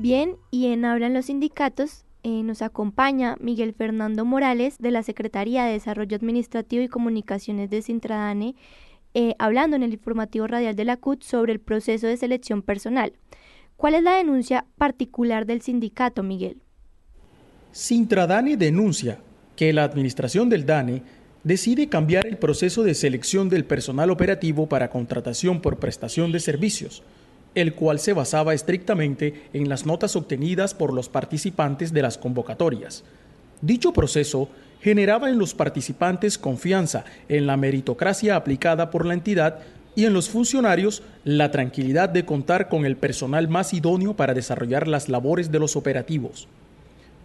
Bien, y en Hablan los Sindicatos eh, nos acompaña Miguel Fernando Morales de la Secretaría de Desarrollo Administrativo y Comunicaciones de Sintradane, eh, hablando en el informativo radial de la CUT sobre el proceso de selección personal. ¿Cuál es la denuncia particular del sindicato, Miguel? Sintradane denuncia que la administración del DANE decide cambiar el proceso de selección del personal operativo para contratación por prestación de servicios el cual se basaba estrictamente en las notas obtenidas por los participantes de las convocatorias. Dicho proceso generaba en los participantes confianza en la meritocracia aplicada por la entidad y en los funcionarios la tranquilidad de contar con el personal más idóneo para desarrollar las labores de los operativos.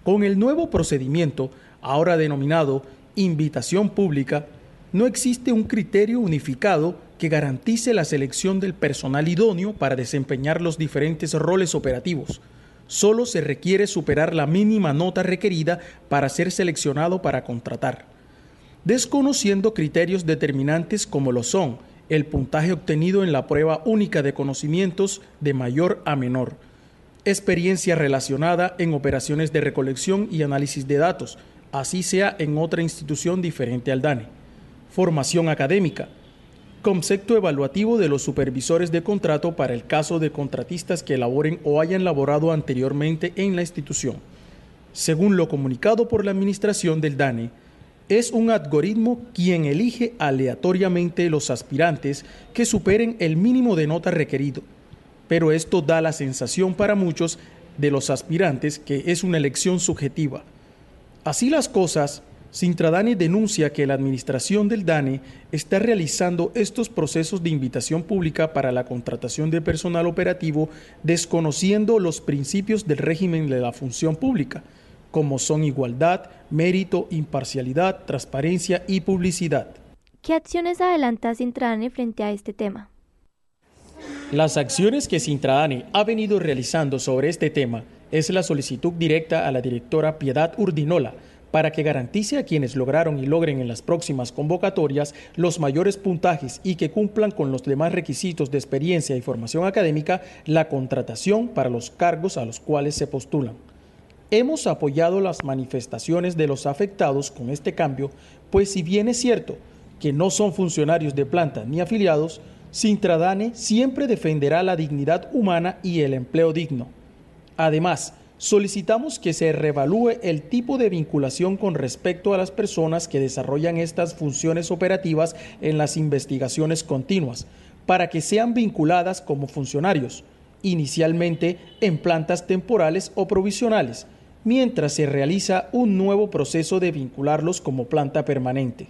Con el nuevo procedimiento, ahora denominado invitación pública, no existe un criterio unificado que garantice la selección del personal idóneo para desempeñar los diferentes roles operativos. Solo se requiere superar la mínima nota requerida para ser seleccionado para contratar. Desconociendo criterios determinantes como lo son el puntaje obtenido en la prueba única de conocimientos de mayor a menor, experiencia relacionada en operaciones de recolección y análisis de datos, así sea en otra institución diferente al DANE, formación académica, concepto evaluativo de los supervisores de contrato para el caso de contratistas que elaboren o hayan laborado anteriormente en la institución. Según lo comunicado por la administración del DANE, es un algoritmo quien elige aleatoriamente los aspirantes que superen el mínimo de nota requerido, pero esto da la sensación para muchos de los aspirantes que es una elección subjetiva. Así las cosas, Sintradane denuncia que la administración del DANE está realizando estos procesos de invitación pública para la contratación de personal operativo desconociendo los principios del régimen de la función pública, como son igualdad, mérito, imparcialidad, transparencia y publicidad. ¿Qué acciones adelanta Sintradane frente a este tema? Las acciones que Sintradane ha venido realizando sobre este tema es la solicitud directa a la directora Piedad Urdinola, para que garantice a quienes lograron y logren en las próximas convocatorias los mayores puntajes y que cumplan con los demás requisitos de experiencia y formación académica la contratación para los cargos a los cuales se postulan. Hemos apoyado las manifestaciones de los afectados con este cambio, pues si bien es cierto que no son funcionarios de planta ni afiliados, Sintradane siempre defenderá la dignidad humana y el empleo digno. Además, solicitamos que se revalúe el tipo de vinculación con respecto a las personas que desarrollan estas funciones operativas en las investigaciones continuas, para que sean vinculadas como funcionarios, inicialmente en plantas temporales o provisionales, mientras se realiza un nuevo proceso de vincularlos como planta permanente.